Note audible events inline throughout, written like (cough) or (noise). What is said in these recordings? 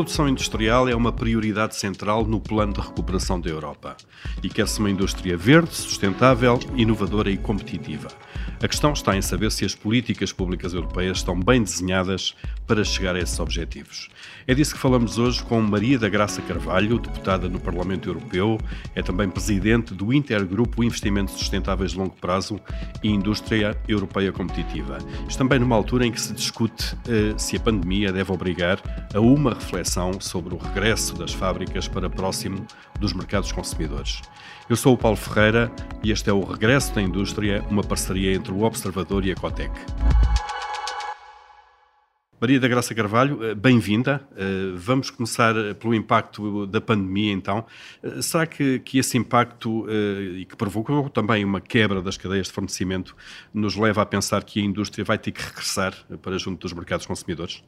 produção industrial é uma prioridade central no plano de recuperação da Europa e quer-se uma indústria verde, sustentável, inovadora e competitiva. A questão está em saber se as políticas públicas europeias estão bem desenhadas para chegar a esses objetivos. É disso que falamos hoje com Maria da Graça Carvalho, deputada no Parlamento Europeu, é também presidente do Intergrupo Investimentos Sustentáveis de Longo Prazo e Indústria Europeia Competitiva. Isto também numa altura em que se discute uh, se a pandemia deve obrigar a uma reflexão sobre o regresso das fábricas para próximo dos mercados consumidores. Eu sou o Paulo Ferreira e este é o Regresso da Indústria, uma parceria entre o Observador e a Cotec. Maria da Graça Carvalho, eh, bem-vinda. Eh, vamos começar pelo impacto da pandemia, então. Eh, será que, que esse impacto, e que provocou também uma quebra das cadeias de fornecimento, nos leva a pensar que a indústria vai ter que regressar para junto dos mercados consumidores?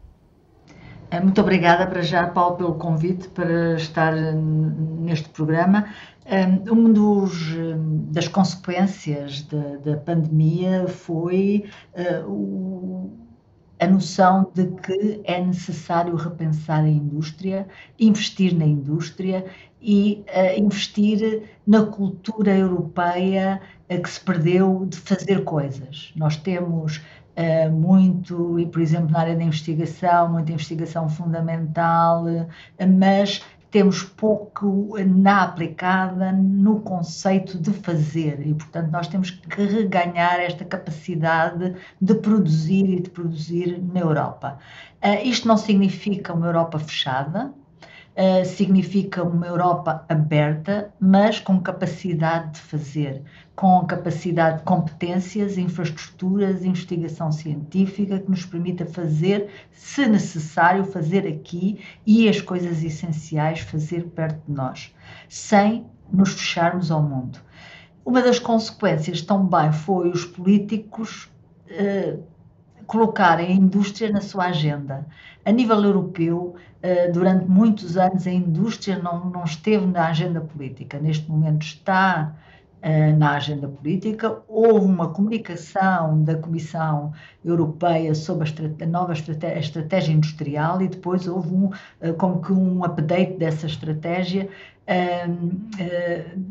Muito obrigada para já, Paulo, pelo convite para estar neste programa. Um dos, das consequências da, da pandemia foi uh, o, a noção de que é necessário repensar a indústria, investir na indústria e uh, investir na cultura europeia que se perdeu de fazer coisas. Nós temos muito, e por exemplo na área da investigação, muita investigação fundamental, mas temos pouco na aplicada no conceito de fazer e, portanto, nós temos que reganhar esta capacidade de produzir e de produzir na Europa. Uh, isto não significa uma Europa fechada, uh, significa uma Europa aberta, mas com capacidade de fazer, com capacidade de competências, infraestruturas, investigação científica que nos permita fazer, se necessário, fazer aqui e as coisas essenciais fazer perto de nós, sem nos fecharmos ao mundo. Uma das consequências também foi os políticos eh, colocarem a indústria na sua agenda. A nível europeu, eh, durante muitos anos, a indústria não, não esteve na agenda política. Neste momento está na agenda política. Houve uma comunicação da Comissão Europeia sobre a, nova estratégia, estratégia industrial e depois houve um, eh, como que um update dessa estratégia Uh,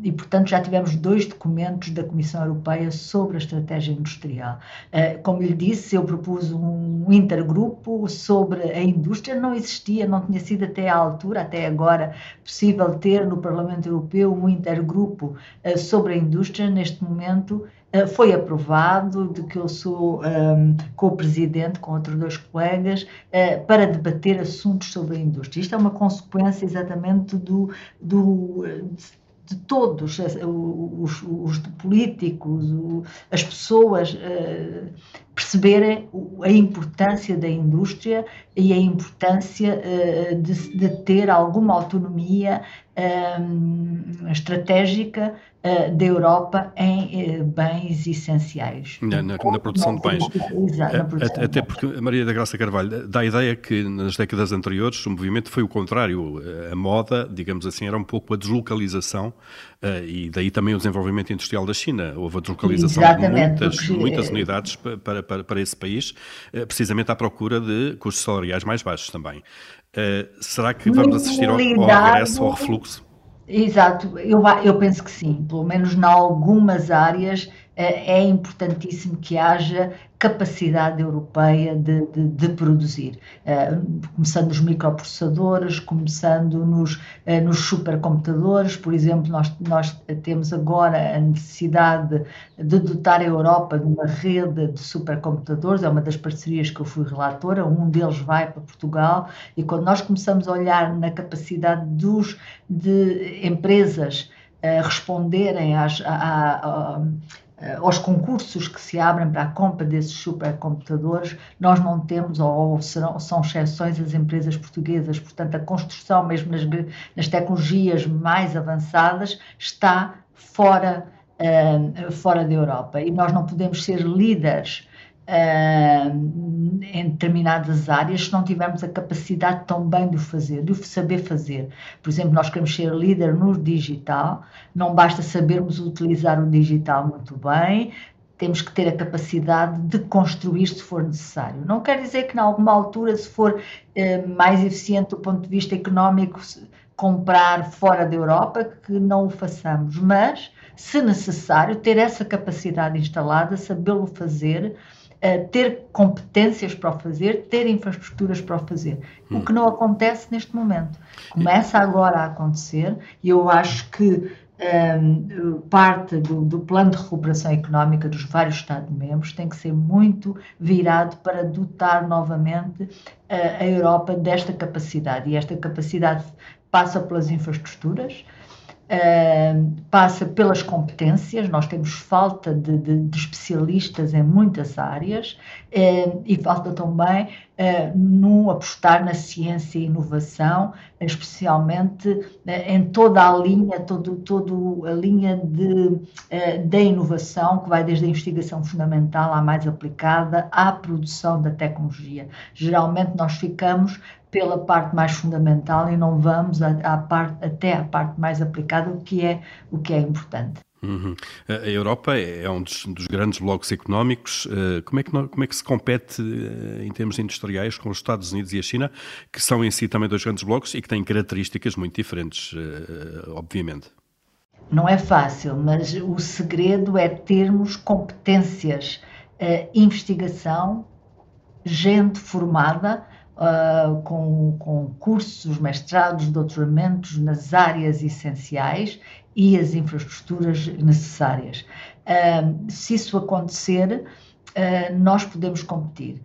e, portanto, já tivemos dois documentos da Comissão Europeia sobre a estratégia industrial. Como lhe disse, eu propus um intergrupo sobre a indústria, não existia, não tinha sido até à altura, até agora, possível ter no Parlamento Europeu um intergrupo sobre a indústria. Neste momento, eh, foi aprovado, de que eu sou um, ehm, co-presidente com outros dois colegas, uh, para debater assuntos sobre a indústria. Isto é uma consequência exatamente do, do de todos, os, os políticos, as pessoas uh, perceberem a importância da indústria e a importância uh, de, de, ter alguma autonomia um, estratégica uh, da Europa em uh, bens essenciais. Na, na, na produção de bens. Exato, é, Até porque a Maria da Graça Carvalho dá a ideia que nas décadas anteriores o movimento foi o contrário. A moda, digamos assim, era um pouco a deslocalização e daí também o desenvolvimento industrial da China. Houve a deslocalização Exatamente, de muitas, muitas unidades para, para, para esse país, precisamente à procura de custos salariais mais baixos também. Uh, será que vamos assistir ao, ao regresso, ao refluxo? Exato, eu, eu penso que sim, pelo menos em algumas áreas é, é importantíssimo que haja capacidade europeia de, de, de produzir, uh, começando nos microprocessadores, começando nos, uh, nos supercomputadores, por exemplo, nós, nós temos agora a necessidade de dotar a Europa de uma rede de supercomputadores, é uma das parcerias que eu fui relatora, um deles vai para Portugal, e quando nós começamos a olhar na capacidade dos, de empresas responderem às, a eh, aos concursos que se abrem para a compra desses supercomputadores, nós não temos, ou serão, são exceções, as empresas portuguesas. Portanto, a construção, mesmo nas, nas tecnologias mais avançadas, está fora, uh, fora da Europa. E nós não podemos ser líderes uh, em determinadas áreas se não tivermos a capacidade também de o fazer, de o saber fazer. Por exemplo, nós queremos ser líder no digital, não basta sabermos utilizar o digital muito bem, temos que ter a capacidade de construir se for necessário. Não quer dizer que, em alguma altura, se for eh, mais eficiente do ponto de vista económico, comprar fora da Europa, que não o façamos, mas, se necessário, ter essa capacidade instalada, sabê-lo fazer. Uh, ter competências para o fazer, ter infraestruturas para o fazer. Hum. O que não acontece neste momento. Começa agora a acontecer e eu acho que um, parte do, do, plano de recuperação económica dos vários Estados-membros tem que ser muito virado para dotar novamente a, a Europa desta capacidade. E esta capacidade passa pelas infraestruturas, Passa pelas competências, nós temos falta de, de, de especialistas em muitas áreas uh, e falta também uh, no apostar na ciência e inovação, especialmente em toda a linha, todo, todo a linha de, da inovação, que vai desde a investigação fundamental à mais aplicada, à produção da tecnologia. Geralmente nós ficamos pela parte mais fundamental e não vamos à, parte, até à parte mais aplicada, o que é, o que é importante. Uhum. A Europa é um dos, dos grandes blocos económicos. Eh, como é, que, como é que se compete eh, em termos industriais com os Estados Unidos e a China, que são em si também dois grandes blocos e que têm características muito diferentes, eh, obviamente? Não é fácil, mas o segredo é termos competências, investigação, gente formada uh, com, com cursos, mestrados, doutoramentos nas áreas essenciais e as infraestruturas necessárias. Uh, se isso acontecer, uh, nós podemos competir.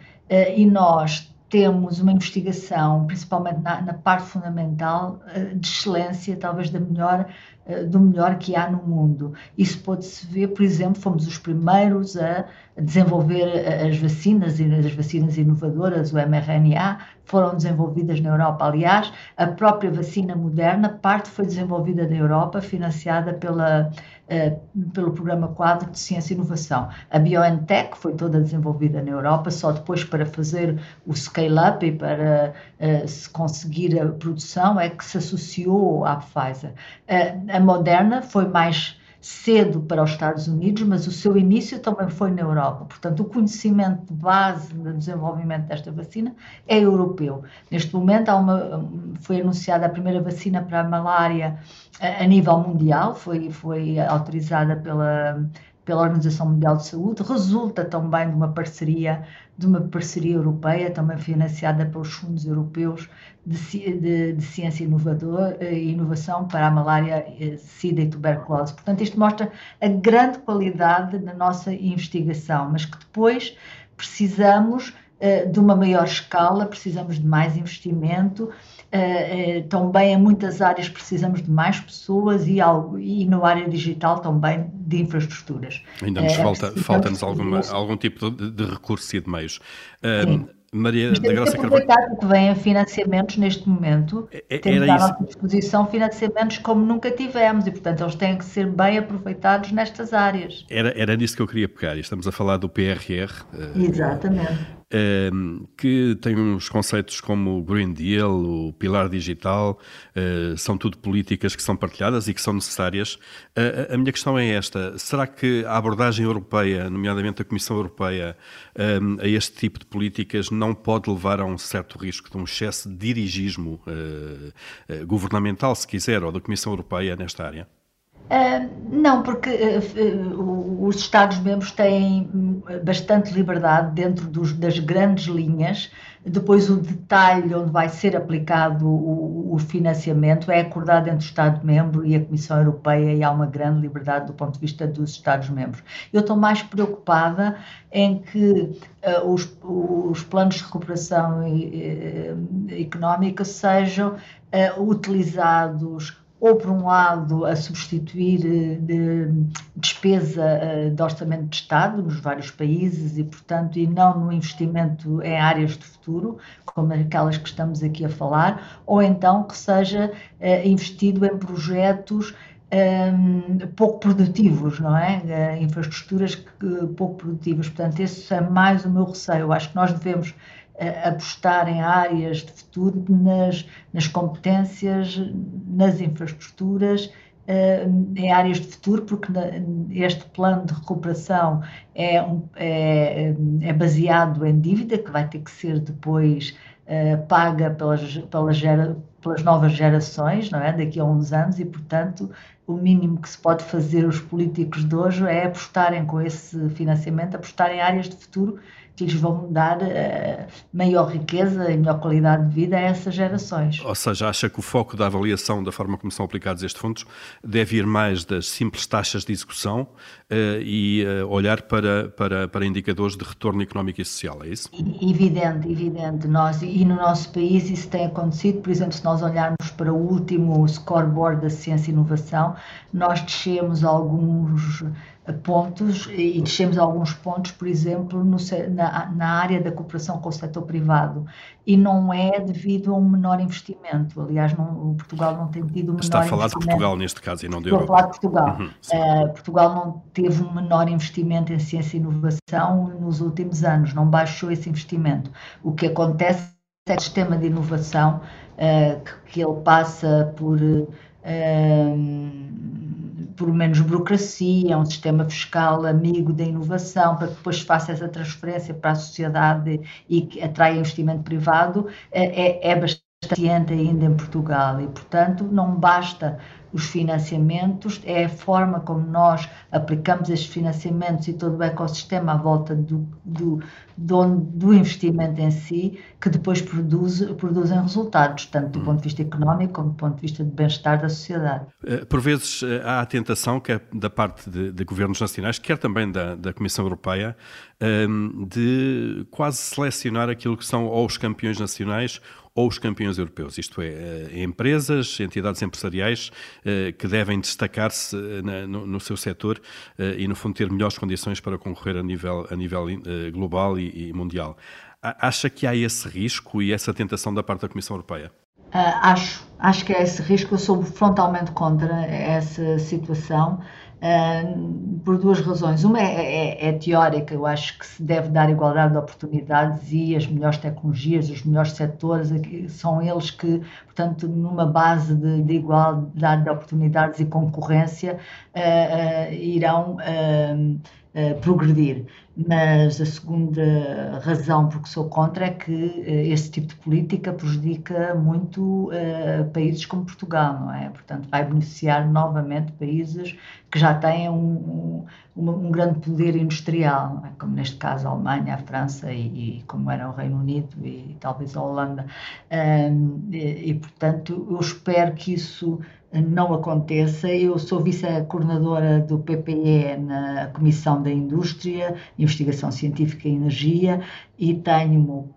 e nós temos uma investigação, principalmente na, na parte fundamental, de excelência, talvez da melhor eh, do melhor que há no mundo. Isso pode-se ver, por exemplo, fomos os primeiros a desenvolver eh, as vacinas as vacinas inovadoras, o mRNA, foram desenvolvidas na Europa. Aliás, a própria vacina moderna, parte foi desenvolvida na Europa, financiada pela, uh, pelo Programa Quadro de Ciência e Inovação. A BioNTech foi toda desenvolvida na Europa, só depois para fazer o scale-up e para uh, se conseguir a produção é que se associou à Pfizer. Uh, a Moderna foi mais cedo para os Estados Unidos, mas o seu início também foi na Europa. Portanto, o conhecimento de base do desenvolvimento desta vacina é europeu. Neste momento, uma, foi anunciada a primeira vacina para a malária a, a nível mundial, foi, foi autorizada pela pela Organização Mundial de Saúde, resulta também de uma parceria de uma parceria europeia, também financiada pelos fundos europeus de, de, de ciência inovador, e eh, inovação para a malária, eh, sida e tuberculose. Portanto, isto mostra a grande qualidade da nossa investigação, mas que depois precisamos uh, de uma maior escala, precisamos de mais investimento Uh, uh, também em muitas áreas precisamos de mais pessoas e, algo, e na área digital também de infraestruturas. Ainda nos uh, falta, falta-nos alguma, algum tipo de, de recurso e de meios. Maria da Graça Carvalho. que vêm financiamentos neste momento. É, é temos à nossa disposição financiamentos como nunca tivemos e, portanto, eles têm que ser bem aproveitados nestas áreas. Era, era nisso que eu queria pegar. Estamos a falar do PRR. Exatamente que tem uns conceitos como o Green Deal, o Pilar Digital, eh, são tudo políticas que são partilhadas e que são necessárias. A minha questão é esta: será que a abordagem europeia, nomeadamente a Comissão Europeia, a este tipo de políticas não pode levar a um certo risco de um excesso de dirigismo eh, eh, governamental, se quiser, ou da Comissão Europeia nesta área? Uh, não, porque uh, os Estados-membros têm bastante liberdade dentro dos, das grandes linhas. Depois, o detalhe onde vai ser aplicado o, o financiamento é acordado entre o Estado-membro e a Comissão Europeia e há uma grande liberdade do ponto de vista dos Estados-membros. Eu estou mais preocupada em que uh, os, os, planos de recuperação económica sejam utilizados ou por um lado a substituir eh, de despesa eh, de orçamento de Estado nos vários países e, portanto, e não no investimento em áreas de futuro, como aquelas que estamos aqui a falar, ou então que seja eh, investido em projetos um, pouco produtivos, não é? Infraestruturas pouco produtivas. Portanto, esse é mais o meu receio. Acho que nós devemos apostar em áreas de futuro nas, nas competências, nas infraestruturas em áreas de futuro, porque este plano de recuperação é, é, é baseado em dívida que vai ter que ser depois paga pelas, pelas, gera, pelas novas gerações, não é? Daqui a uns anos, e portanto o mínimo que se pode fazer os políticos de hoje é apostarem com esse financiamento, apostarem em áreas de futuro que lhes vão dar uh, maior riqueza e melhor qualidade de vida a essas gerações. Ou seja, acha que o foco da avaliação da forma como são aplicados estes fundos deve ir mais das simples taxas de execução uh, e uh, olhar para, para, para indicadores de retorno económico e social, é isso? Evidente, evidente. Nós, e no nosso país isso tem acontecido, por exemplo, se nós olharmos para o último scoreboard da ciência e inovação, nós descemos alguns pontos e descemos alguns pontos, por exemplo, no, na, na, área da cooperação com o setor privado. E não é devido a um menor investimento. Aliás, não, Portugal não tem tido um menor Está a falar de Portugal neste caso e não de Estou Europa. a falar de Portugal. Uhum, uh, Portugal não teve um menor investimento em ciência e inovação nos últimos anos, não baixou esse investimento. O que acontece é que o sistema de inovação, uh, que, que, ele passa por. Uh, por menos burocracia, um sistema fiscal amigo da inovação, para que depois faça essa transferência para a sociedade e que atraia investimento privado, é, é, é bastante ainda em Portugal e, portanto, não basta os financiamentos, é a forma como nós aplicamos estes financiamentos e todo o ecossistema à volta do, do, do, do investimento em si, que depois produz, produzem resultados, tanto do ponto de vista económico como do ponto de vista de bem-estar da sociedade. Eh, por vezes eh, há a tentação, quer da parte de, de governos nacionais, quer também da, da Comissão Europeia, ehm, de quase selecionar aquilo que são ou os campeões nacionais ou os campeões europeus, isto é, eh, empresas, entidades empresariais eh, que devem destacar-se eh, no, seu setor e, no fundo, ter melhores condições para concorrer a nível, a nível global e, e mundial. Acha que há esse risco e essa tentação da parte da Comissão Europeia? Uh, acho, acho que é esse risco. Eu sou frontalmente contra essa situação. Por duas razões. Uma é, é, é, teórica, eu acho que se deve dar igualdade de oportunidades e as melhores tecnologias, os melhores setores, são eles que, portanto, numa base de, de igualdade de oportunidades e concorrência, uh, uh, irão progredir. Mas a segunda razão por que sou contra é que esse tipo de política prejudica muito países como Portugal, não é? Portanto, vai beneficiar novamente países que já têm um, um, um grande poder industrial, é? como neste caso a Alemanha, a França e, e, como era o Reino Unido e talvez a Holanda. Um, e, e, portanto, eu espero que isso não aconteça. Eu sou vice-coordenadora do PPE na Comissão da Indústria, Investigação Científica e Energia e tenho,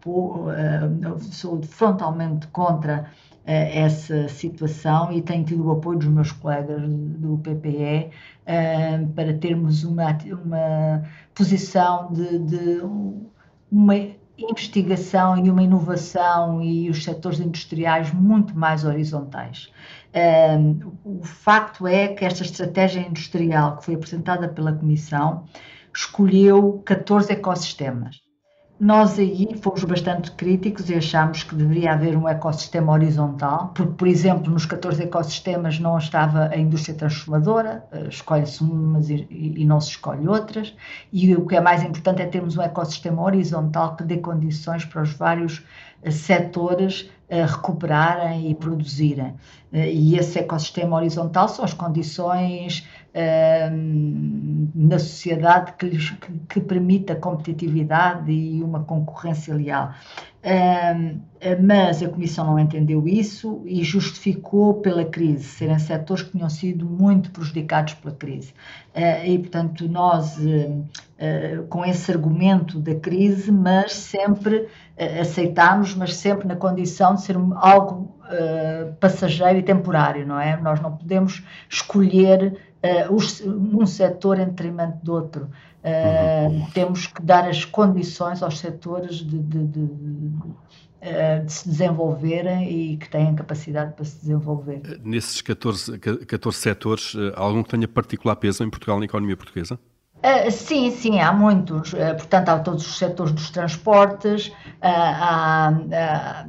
sou frontalmente contra essa situação e tenho tido o apoio dos meus colegas do PPE para termos uma, uma posição de, de uma investigação e uma inovação e os setores industriais muito mais horizontais. O facto é que esta estratégia industrial que foi apresentada pela Comissão escolheu 14 ecossistemas. Nós aí fomos bastante críticos e achámos que deveria haver um ecossistema horizontal, porque, por exemplo, nos 14 ecossistemas não estava a indústria transformadora, eh, escolhe-se umas e, não se escolhe outras, e o que é mais importante é termos um ecossistema horizontal que dê condições para os vários eh, setores recuperarem e produzirem. E esse ecossistema horizontal são as condições na sociedade que, lhes, que, que permita competitividade e uma concorrência leal. mas a Comissão não entendeu isso e justificou pela crise, serem setores que tinham sido muito prejudicados pela crise. Uh, e, portanto, nós, uh, uh, com esse argumento da crise, mas sempre aceitámos, mas sempre na condição de ser algo passageiro e temporário, não é? Nós não podemos escolher uh, os, um setor em detrimento do outro. Uh, uhum. Temos que dar as condições aos setores de, de, de, de, de se desenvolverem e que tenham capacidade para se desenvolver. Nesses 14, 14 setores, algum que tenha particular peso em Portugal na economia portuguesa? Uh, sim, sim, há muitos. Uh, portanto, há todos os setores dos transportes, uh, há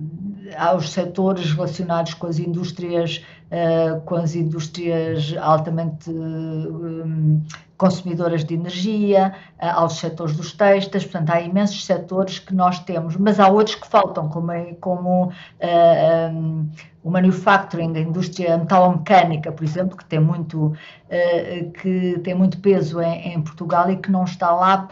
aos setores relacionados com as indústrias, com as indústrias altamente um, consumidoras de energia, uh, aos setores dos textos, portanto há imensos setores que nós temos, mas há outros que faltam, como, como uh, um, o manufacturing, a indústria metalomecânica, por exemplo, que tem muito, que tem muito peso em, em Portugal e que não está lá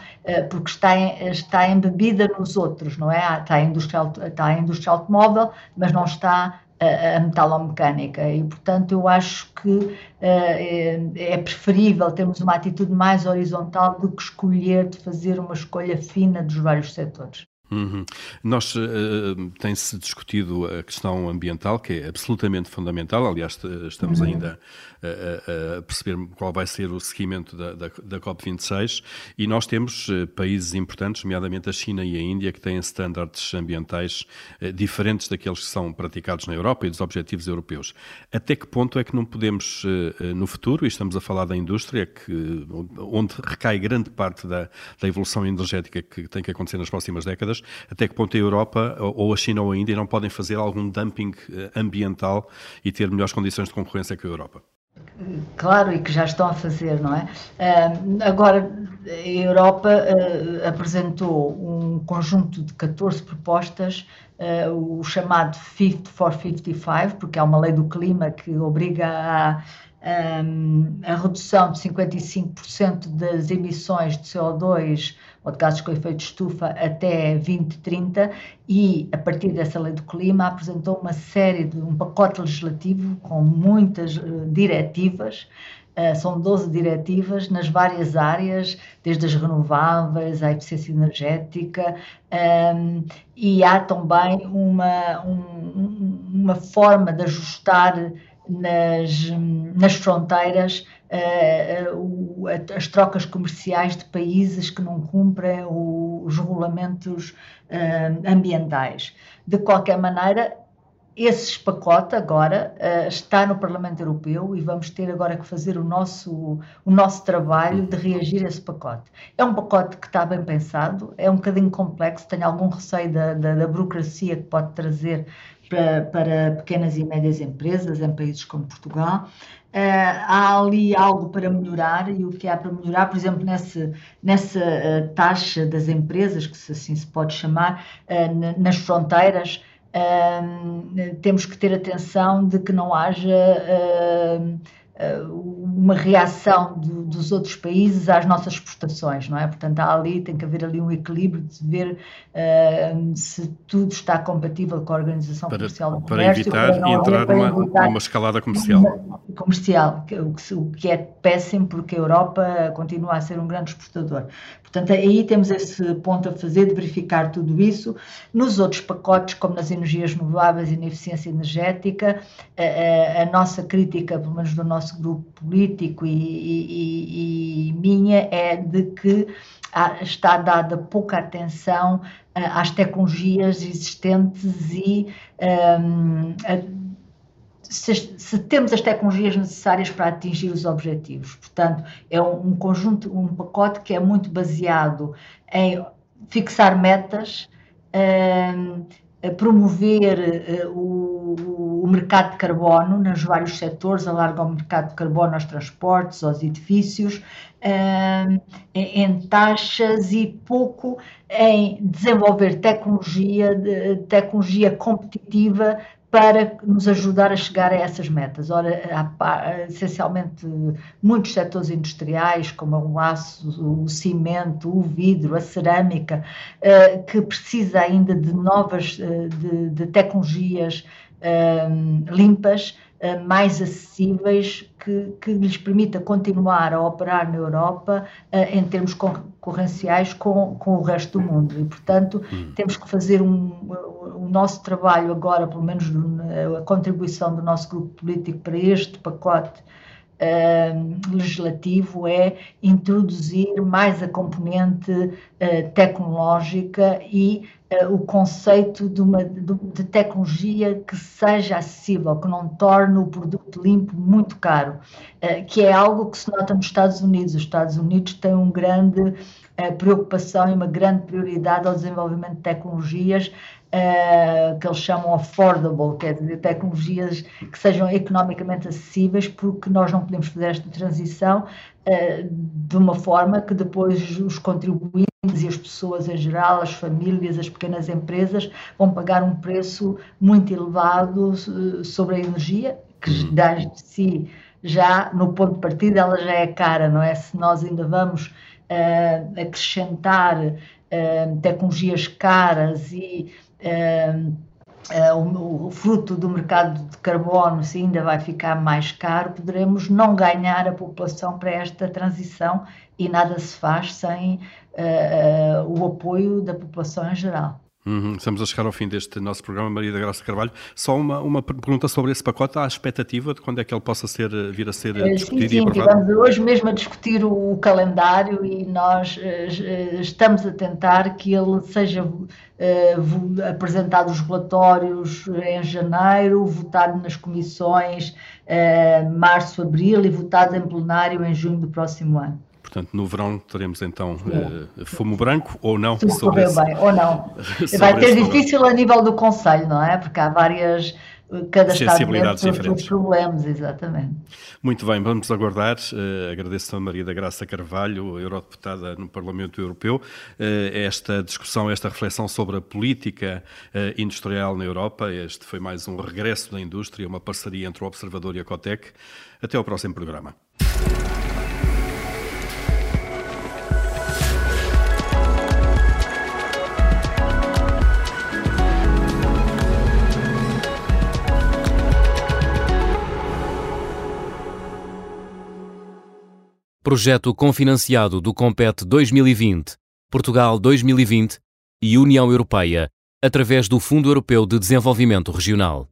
porque está, em, está embebida nos outros, não é? Está a indústria, está a indústria automóvel, mas não está a, a metalomecânica e, portanto, eu acho que uh, é, é, preferível termos uma atitude mais horizontal do que escolher de fazer uma escolha fina dos vários setores. Uhum. Nós uh, tem-se discutido a questão ambiental, que é absolutamente fundamental. Aliás, estamos uhum. ainda a, a, perceber qual vai ser o seguimento da, da, da COP26 e nós temos países importantes, nomeadamente a China e a Índia, que têm estándares ambientais diferentes daqueles que são praticados na Europa e dos objetivos europeus. Até que ponto é que não podemos, no futuro, e estamos a falar da indústria, que, onde recai grande parte da, da evolução energética que tem que acontecer nas próximas décadas, até que ponto a Europa, ou a China ou a Índia, não podem fazer algum dumping eh, ambiental e ter melhores condições de concorrência que a Europa? Claro, e que já estão a fazer, não é? Uh, agora, a Europa uh, apresentou um conjunto de 14 propostas, o chamado Fit for 55, porque há uma lei do clima que obriga a, um, a redução de 55% das emissões de CO2 ou de gases com efeito de estufa até 2030 e, a partir dessa lei do clima, apresentou uma série de um pacote legislativo com muitas uh, diretivas Uh, são 12 diretivas nas várias áreas, desde as renováveis à eficiência energética, um, e há também uma, um, uma forma de ajustar nas, nas fronteiras uh, as trocas comerciais de países que não cumprem os regulamentos uh, ambientais. De qualquer maneira, esse pacote agora está no Parlamento Europeu e vamos ter agora que fazer o nosso, o nosso trabalho de reagir a esse pacote. É um pacote que está bem pensado, é um bocadinho complexo, tenho algum receio da, da, da burocracia que pode trazer para, para, pequenas e médias empresas em países como Portugal. Uh, há ali algo para melhorar e o que há para melhorar, por exemplo, nessa, uh, taxa das empresas, que se assim se pode chamar, uh, nas fronteiras, temos que ter atenção de que não haja uma reação do, dos outros países às nossas exportações, não é? Portanto, há ali, tem que haver ali um equilíbrio de ver uh, se tudo está compatível com a Organização para, Comercial do Comércio. Para evitar para entrar para numa, evitar numa escalada comercial. Comercial, o que, o que é péssimo porque a Europa continua a ser um grande exportador. Portanto, aí temos esse ponto a fazer de verificar tudo isso. Nos outros pacotes, como nas energias renováveis e na eficiência energética, a, a, a nossa crítica, pelo menos do nosso grupo político e, e, e minha, é de que está dada pouca atenção às tecnologias existentes e um, se, se, temos as tecnologias necessárias para atingir os objetivos. Portanto, é um, um conjunto, um pacote que é muito baseado em fixar metas, um, promover uh, o, o, mercado de carbono nos vários setores, alarga o mercado de carbono aos transportes, aos edifícios, um, em taxas e pouco em desenvolver tecnologia, tecnologia competitiva para nos ajudar a chegar a essas metas. Ora, há, essencialmente, muitos setores industriais, como o aço, o cimento, o vidro, a cerâmica, eh, que precisa ainda de novas, eh, de, de tecnologias eh, limpas, mais acessíveis, que, que, lhes permita continuar a operar na Europa em termos concorrenciais com, com o resto do mundo. E, portanto, hum. temos que fazer um, o nosso trabalho agora, pelo menos a contribuição do nosso grupo político para este pacote uh, legislativo é introduzir mais a componente uh, tecnológica e uh, o conceito de, uma, de, de, tecnologia que seja acessível, que não torne o produto limpo muito caro, que é algo que se nota nos Estados Unidos. Os Estados Unidos têm um grande preocupação e uma grande prioridade ao desenvolvimento de tecnologias Uh, que eles chamam affordable, quer dizer, tecnologias que sejam economicamente acessíveis, porque nós não podemos fazer esta transição uh, de uma forma que depois os contribuintes e as pessoas em geral, as famílias, as pequenas empresas, vão pagar um preço muito elevado uh, sobre a energia, que uhum. dá de si já no ponto de partida ela já é cara, não é? Se nós ainda vamos acrescentar tecnologias caras e Uh, o, o, fruto do mercado de carbono, se ainda vai ficar mais caro, poderemos não ganhar a população para esta transição e nada se faz sem uh, uh, o apoio da população em geral. Uhum. Estamos a chegar ao fim deste nosso programa, Maria da Graça Carvalho. Só uma, uma pergunta sobre esse pacote. Há expectativa de quando é que ele possa ser, vir a ser sim, discutido sim, e aprovado? Estivemos hoje mesmo a discutir o, o calendário e nós uh, estamos a tentar que ele seja uh, apresentado os relatórios em janeiro, votado nas comissões uh, março, abril e votado em plenário em junho do próximo ano. Portanto, no verão teremos então uh, fumo branco ou não? Se correu bem, ou não. (laughs) Vai ser difícil a nível do Conselho, não é? Porque há várias. Cada Estado tem os problemas, exatamente. Muito bem, vamos aguardar. Uh, agradeço a Maria da Graça Carvalho, eurodeputada no Parlamento Europeu, uh, esta discussão, esta reflexão sobre a política uh, industrial na Europa. Este foi mais um regresso da indústria, uma parceria entre o Observador e a Cotec. Até ao próximo programa. Projeto confinanciado do Compete 2020, Portugal 2020 e União Europeia, através do Fundo Europeu de Desenvolvimento Regional.